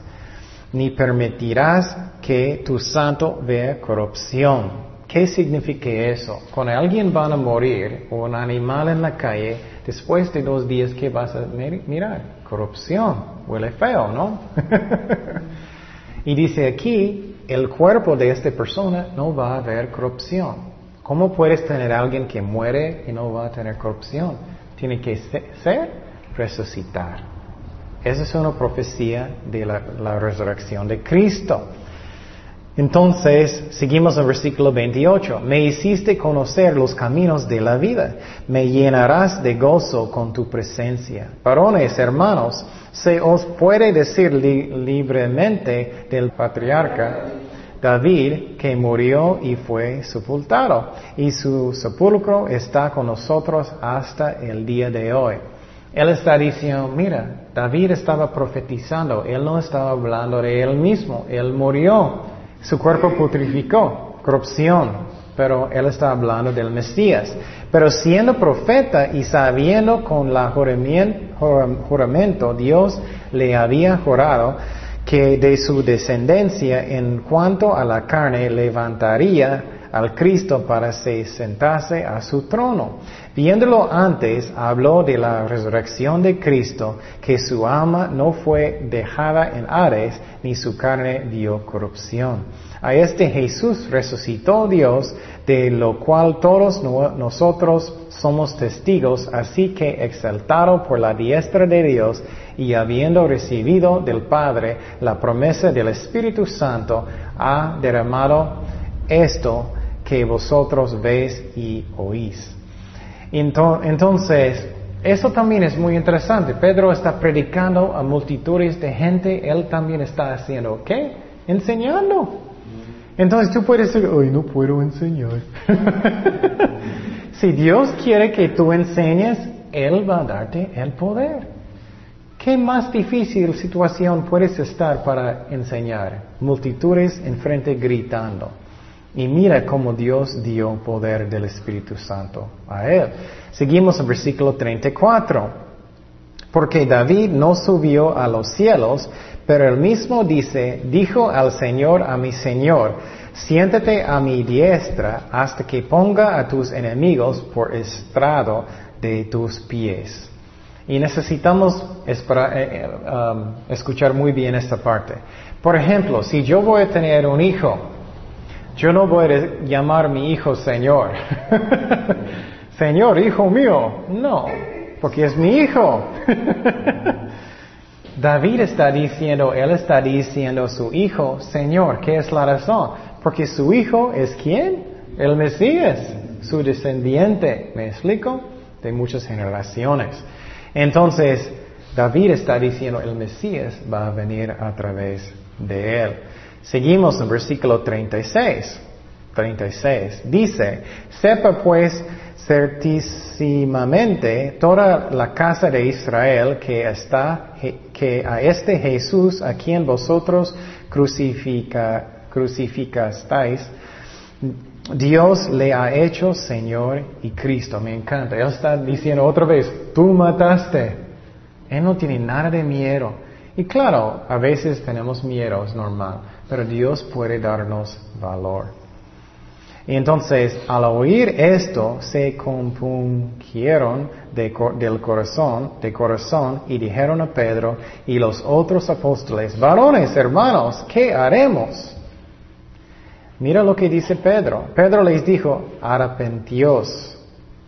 A: ni permitirás que tu santo vea corrupción. ¿Qué significa eso? Cuando alguien va a morir o un animal en la calle, después de dos días, ¿qué vas a mirar? Corrupción. Huele feo, ¿no? y dice aquí, el cuerpo de esta persona no va a haber corrupción. ¿Cómo puedes tener a alguien que muere y no va a tener corrupción? Tiene que ser resucitar. Esa es una profecía de la resurrección de Cristo. Entonces, seguimos en versículo 28. Me hiciste conocer los caminos de la vida. Me llenarás de gozo con tu presencia. Varones, hermanos, se os puede decir libremente del patriarca David que murió y fue sepultado. Y su sepulcro está con nosotros hasta el día de hoy. Él está diciendo, mira, David estaba profetizando, él no estaba hablando de él mismo, él murió. Su cuerpo putrificó, corrupción, pero él está hablando del Mesías. Pero siendo profeta y sabiendo con la juramento, Dios le había jurado que de su descendencia en cuanto a la carne levantaría al Cristo para se sentase a su trono. Viéndolo antes, habló de la resurrección de Cristo, que su alma no fue dejada en Ares, ni su carne dio corrupción. A este Jesús resucitó Dios, de lo cual todos nosotros somos testigos, así que exaltado por la diestra de Dios y habiendo recibido del Padre la promesa del Espíritu Santo, ha derramado esto que vosotros veis y oís. Entonces, eso también es muy interesante. Pedro está predicando a multitudes de gente, él también está haciendo, ¿qué? Enseñando. Entonces tú puedes decir, hoy no puedo enseñar. si Dios quiere que tú enseñes, Él va a darte el poder. ¿Qué más difícil situación puedes estar para enseñar? Multitudes enfrente gritando. Y mira cómo Dios dio poder del Espíritu Santo a él. Seguimos en versículo 34. Porque David no subió a los cielos, pero él mismo dice, dijo al Señor a mi Señor, siéntate a mi diestra hasta que ponga a tus enemigos por estrado de tus pies. Y necesitamos eh, eh, um, escuchar muy bien esta parte. Por ejemplo, si yo voy a tener un hijo, yo no voy a llamar a mi hijo Señor. Señor, hijo mío. No, porque es mi hijo. David está diciendo, él está diciendo su hijo, Señor, ¿qué es la razón? Porque su hijo es quién? El Mesías, su descendiente, ¿me explico? De muchas generaciones. Entonces, David está diciendo, el Mesías va a venir a través de él. Seguimos en versículo 36. 36. Dice, sepa pues certísimamente toda la casa de Israel que está, que a este Jesús a quien vosotros crucifica, crucificastáis, Dios le ha hecho Señor y Cristo. Me encanta. Él está diciendo otra vez, tú mataste. Él no tiene nada de miedo. Y claro, a veces tenemos miedo, es normal, pero Dios puede darnos valor. Y entonces, al oír esto, se compungieron del corazón, de corazón, y dijeron a Pedro y los otros apóstoles, varones, hermanos, ¿qué haremos? Mira lo que dice Pedro. Pedro les dijo, arrepentíos,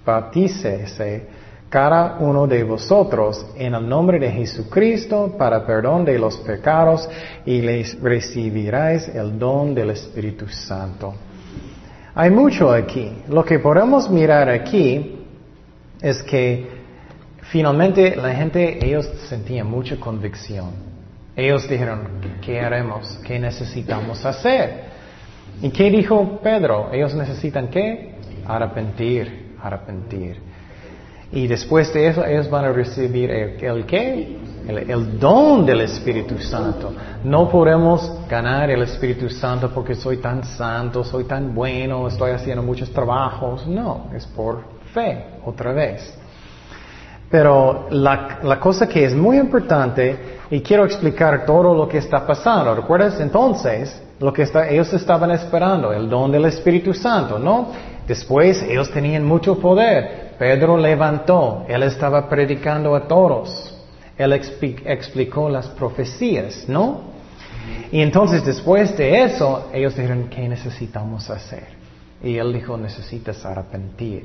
A: bautícese cada uno de vosotros en el nombre de Jesucristo para perdón de los pecados y les recibiráis el don del Espíritu Santo. Hay mucho aquí. Lo que podemos mirar aquí es que finalmente la gente, ellos sentían mucha convicción. Ellos dijeron, ¿qué haremos? ¿Qué necesitamos hacer? ¿Y qué dijo Pedro? Ellos necesitan qué? Arrepentir, arrepentir. Y después de eso ellos van a recibir el, el qué? El, don del Espíritu Santo. No podemos ganar el Espíritu Santo porque soy tan santo, soy tan bueno, estoy haciendo muchos trabajos. No, es por fe, otra vez. Pero la, la cosa que es muy importante, y quiero explicar todo lo que está pasando. ¿Recuerdas entonces lo que está, ellos estaban esperando? El don del Espíritu Santo, ¿no? Después ellos tenían mucho poder. Pedro levantó, él estaba predicando a todos. Él explicó las profecías, ¿no? Y entonces después de eso, ellos dijeron, ¿qué necesitamos hacer? Y él dijo, necesitas arrepentir.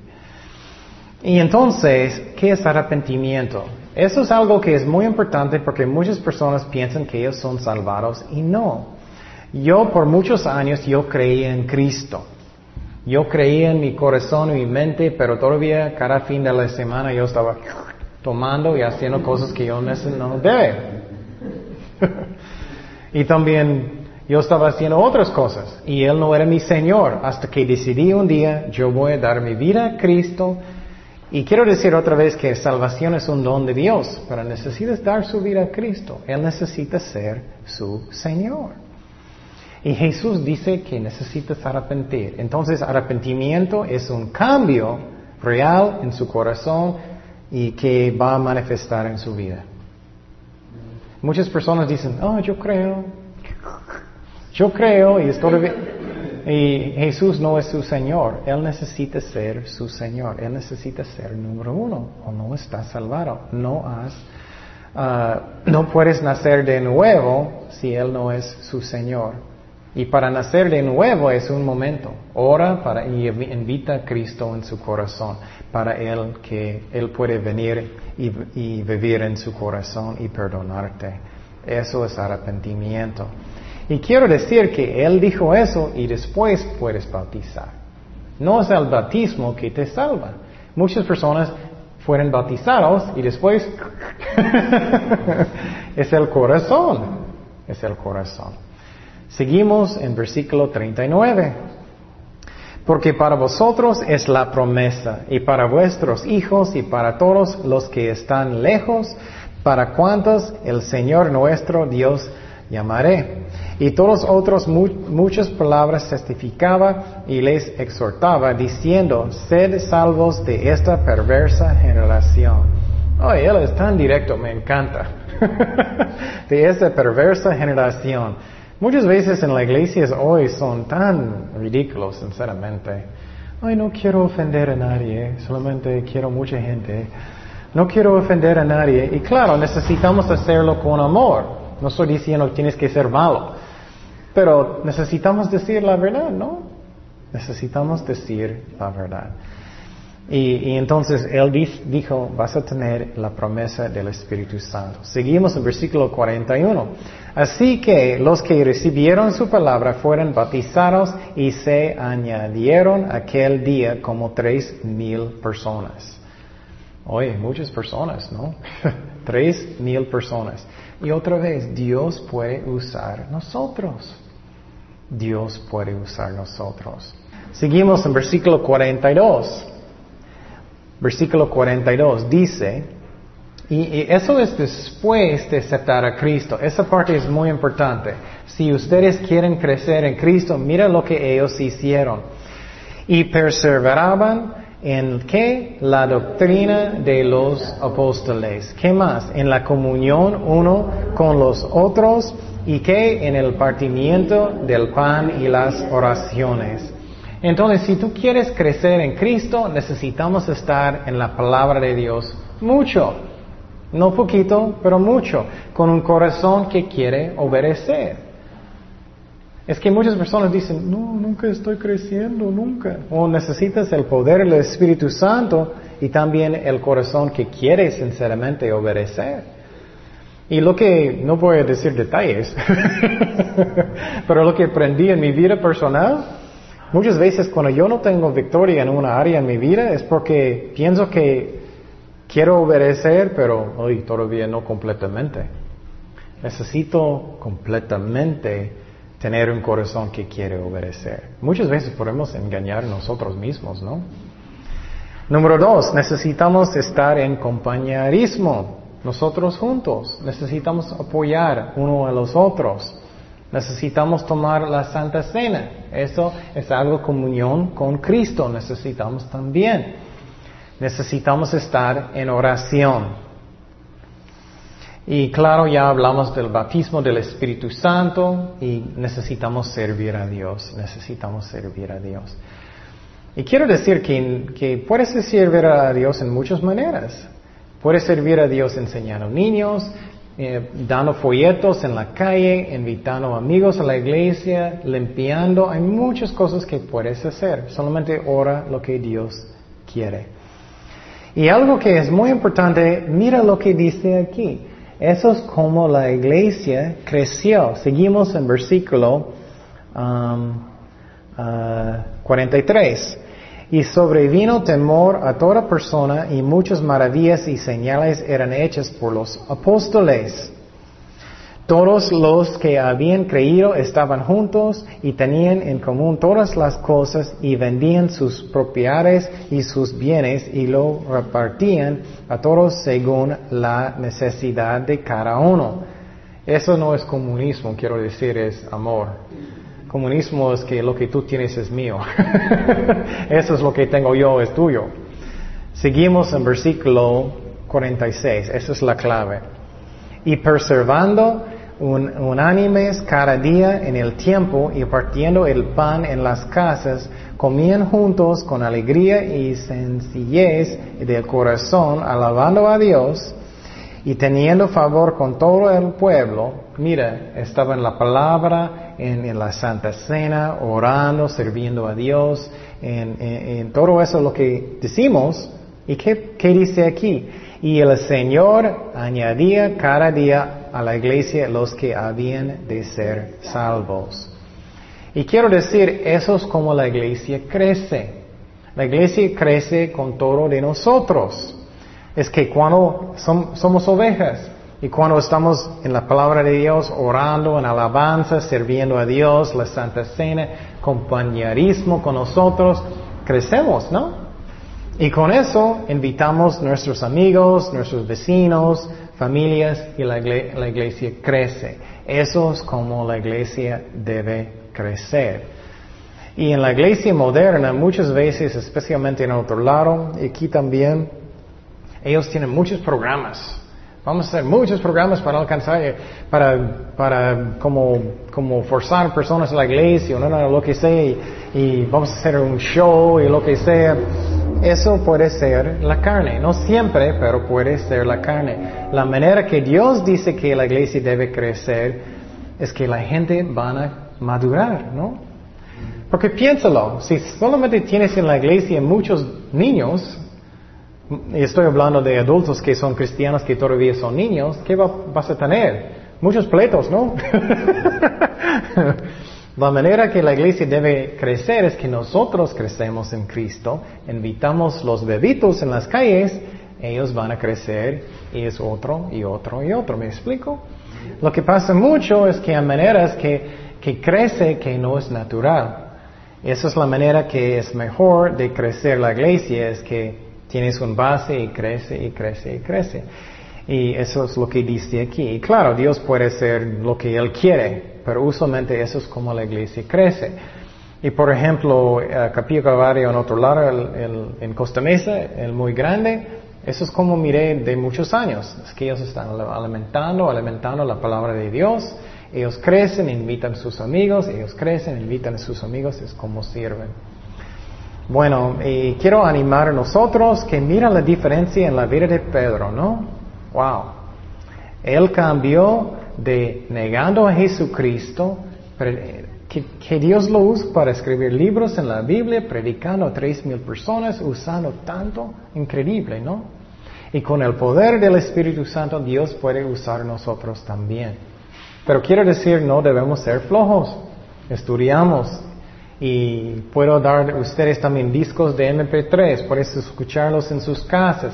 A: Y entonces, ¿qué es arrepentimiento? Eso es algo que es muy importante porque muchas personas piensan que ellos son salvados y no. Yo por muchos años yo creía en Cristo. Yo creía en mi corazón y mi mente, pero todavía cada fin de la semana yo estaba tomando y haciendo cosas que yo no debe. y también yo estaba haciendo otras cosas y Él no era mi Señor hasta que decidí un día yo voy a dar mi vida a Cristo y quiero decir otra vez que salvación es un don de Dios, pero necesitas dar su vida a Cristo. Él necesita ser su Señor. Y Jesús dice que necesitas arrepentir. Entonces arrepentimiento es un cambio real en su corazón y que va a manifestar en su vida. Muchas personas dicen, oh, yo creo, yo creo y estoy y Jesús no es su Señor. Él necesita ser su Señor. Él necesita ser número uno o no está salvado. No has, ah, no puedes nacer de nuevo si Él no es su Señor. Y para nacer de nuevo es un momento. Ora para, y invita a Cristo en su corazón para Él que Él puede venir y, y vivir en su corazón y perdonarte. Eso es arrepentimiento. Y quiero decir que Él dijo eso y después puedes bautizar. No es el bautismo que te salva. Muchas personas fueron bautizados y después es el corazón. Es el corazón. Seguimos en versículo 39. Porque para vosotros es la promesa, y para vuestros hijos, y para todos los que están lejos, para cuantos el Señor nuestro Dios llamaré. Y todos otros muchas palabras testificaba y les exhortaba, diciendo, sed salvos de esta perversa generación. Oh, él es tan directo, me encanta. de esta perversa generación. Muchas veces en la iglesia hoy son tan ridículos, sinceramente. Ay, no quiero ofender a nadie, solamente quiero mucha gente. No quiero ofender a nadie. Y claro, necesitamos hacerlo con amor. No estoy diciendo que tienes que ser malo. Pero necesitamos decir la verdad, ¿no? Necesitamos decir la verdad. Y, entonces él dijo, vas a tener la promesa del Espíritu Santo. Seguimos en versículo 41. Así que los que recibieron su palabra fueron bautizados y se añadieron aquel día como tres mil personas. Oye, muchas personas, ¿no? tres mil personas. Y otra vez, Dios puede usar nosotros. Dios puede usar nosotros. Seguimos en versículo 42. Versículo 42 dice, y, eso es después de aceptar a Cristo. Esa parte es muy importante. Si ustedes quieren crecer en Cristo, mira lo que ellos hicieron. Y perseveraban en qué? La doctrina de los apóstoles. ¿Qué más? En la comunión uno con los otros y que en el partimiento del pan y las oraciones. Entonces, si tú quieres crecer en Cristo, necesitamos estar en la palabra de Dios mucho, no poquito, pero mucho, con un corazón que quiere obedecer. Es que muchas personas dicen, no, nunca estoy creciendo, nunca. O necesitas el poder del Espíritu Santo y también el corazón que quiere sinceramente obedecer. Y lo que, no voy a decir detalles, pero lo que aprendí en mi vida personal, muchas veces cuando yo no tengo victoria en una área en mi vida es porque pienso que quiero obedecer, pero hoy todavía no completamente. Necesito completamente tener un corazón que quiere obedecer. Muchas veces podemos engañar nosotros mismos, ¿no? Número dos, necesitamos estar en compañerismo. Nosotros juntos necesitamos apoyar uno a los otros. Necesitamos tomar la Santa Cena. Eso es algo comunión con Cristo. Necesitamos también. Necesitamos estar en oración. Y claro, ya hablamos del bautismo del Espíritu Santo y necesitamos servir a Dios, necesitamos servir a Dios. Y quiero decir que, que puedes servir a Dios en muchas maneras. Puedes servir a Dios enseñando niños, eh, dando folletos en la calle, invitando amigos a la iglesia, limpiando. Hay muchas cosas que puedes hacer. Solamente ora lo que Dios quiere. Y algo que es muy importante, mira lo que dice aquí. Eso es como la iglesia creció. Seguimos en versículo 43. Um, uh, y sobrevino temor a toda persona y muchas maravillas y señales eran hechas por los apóstoles. Todos los que habían creído estaban juntos y tenían en común todas las cosas y vendían sus propiedades y sus bienes y lo repartían a todos según la necesidad de cada uno. Eso no es comunismo, quiero decir, es amor. Comunismo es que lo que tú tienes es mío. Eso es lo que tengo yo, es tuyo. Seguimos en versículo 46, esa es la clave. Y preservando unánimes cada día en el tiempo y partiendo el pan en las casas, comían juntos con alegría y sencillez del corazón, alabando a Dios y teniendo favor con todo el pueblo. Mira, estaba en la palabra, en, la Santa Cena, orando, sirviendo a Dios, en, todo eso lo que decimos. ¿Y qué, qué dice aquí? Y el Señor añadía cada día a la iglesia los que habían de ser salvos. Y quiero decir, eso es como la iglesia crece. La iglesia crece con todo de nosotros. Es que cuando somos ovejas y cuando estamos en la palabra de Dios, orando en alabanza, sirviendo a Dios, la Santa Cena, compañerismo con nosotros, crecemos, ¿no? Y con eso invitamos nuestros amigos, nuestros vecinos, familias y la, iglesia crece. Eso es como la iglesia debe crecer. Y en la iglesia moderna, muchas veces, especialmente en otro lado, aquí también, ellos tienen muchos programas. Vamos a hacer muchos programas para alcanzar, para, para como, como forzar personas a la iglesia, o no, no, lo que sea, y vamos a hacer un show y lo que sea. Eso puede ser la carne, no siempre, pero puede ser la carne. La manera que Dios dice que la iglesia debe crecer es que la gente van a madurar, ¿no? Porque piénsalo, si solamente tienes en la iglesia muchos niños, y estoy hablando de adultos que son cristianos que todavía son niños, ¿qué vas a tener? Muchos pleitos, ¿no? La manera que la iglesia debe crecer es que nosotros crecemos en Cristo, invitamos los bebitos en las calles, ellos van a crecer y es otro y otro y otro. ¿Me explico? Lo que pasa mucho es que hay maneras que, que crece que no es natural. Esa es la manera que es mejor de crecer la iglesia, es que tienes un base y crece y crece y crece. Y eso es lo que dice aquí. Y claro, Dios puede ser lo que Él quiere, pero usualmente eso es como la iglesia crece. Y por ejemplo, Capilla Calvario en otro lado, en Costa Mesa, el muy grande, eso es como miré de muchos años. Es que ellos están alimentando, alimentando la palabra de Dios. Ellos crecen, invitan a sus amigos, ellos crecen, invitan a sus amigos, es como sirven. Bueno, y quiero animar a nosotros que miren la diferencia en la vida de Pedro, ¿no? Wow. Él cambió de negando a Jesucristo, que, Dios lo usa para escribir libros en la Biblia, predicando a tres mil personas, usando tanto, increíble, ¿no? Y con el poder del Espíritu Santo, Dios puede usar nosotros también. Pero quiero decir, no debemos ser flojos. Estudiamos. Y puedo dar a ustedes también discos de MP3, puedes escucharlos en sus casas.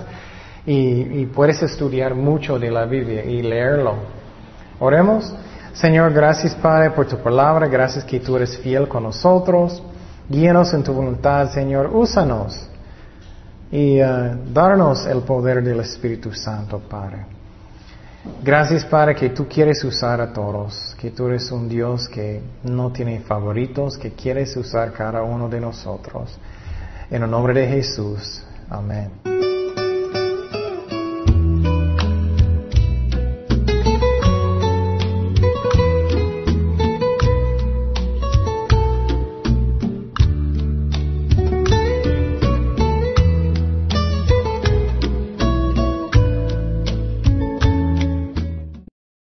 A: Y, puedes estudiar mucho de la Biblia y leerlo. Oremos. Señor, gracias Padre por tu palabra, gracias que tú eres fiel con nosotros. Guíanos en tu voluntad, Señor, úsanos. y uh, darnos el poder del Espíritu Santo, Padre. Gracias, Padre, que tú quieres usar a todos, que tú eres un Dios que no tiene favoritos, que quieres usar cada uno de nosotros. En el nombre de Jesús. Amén.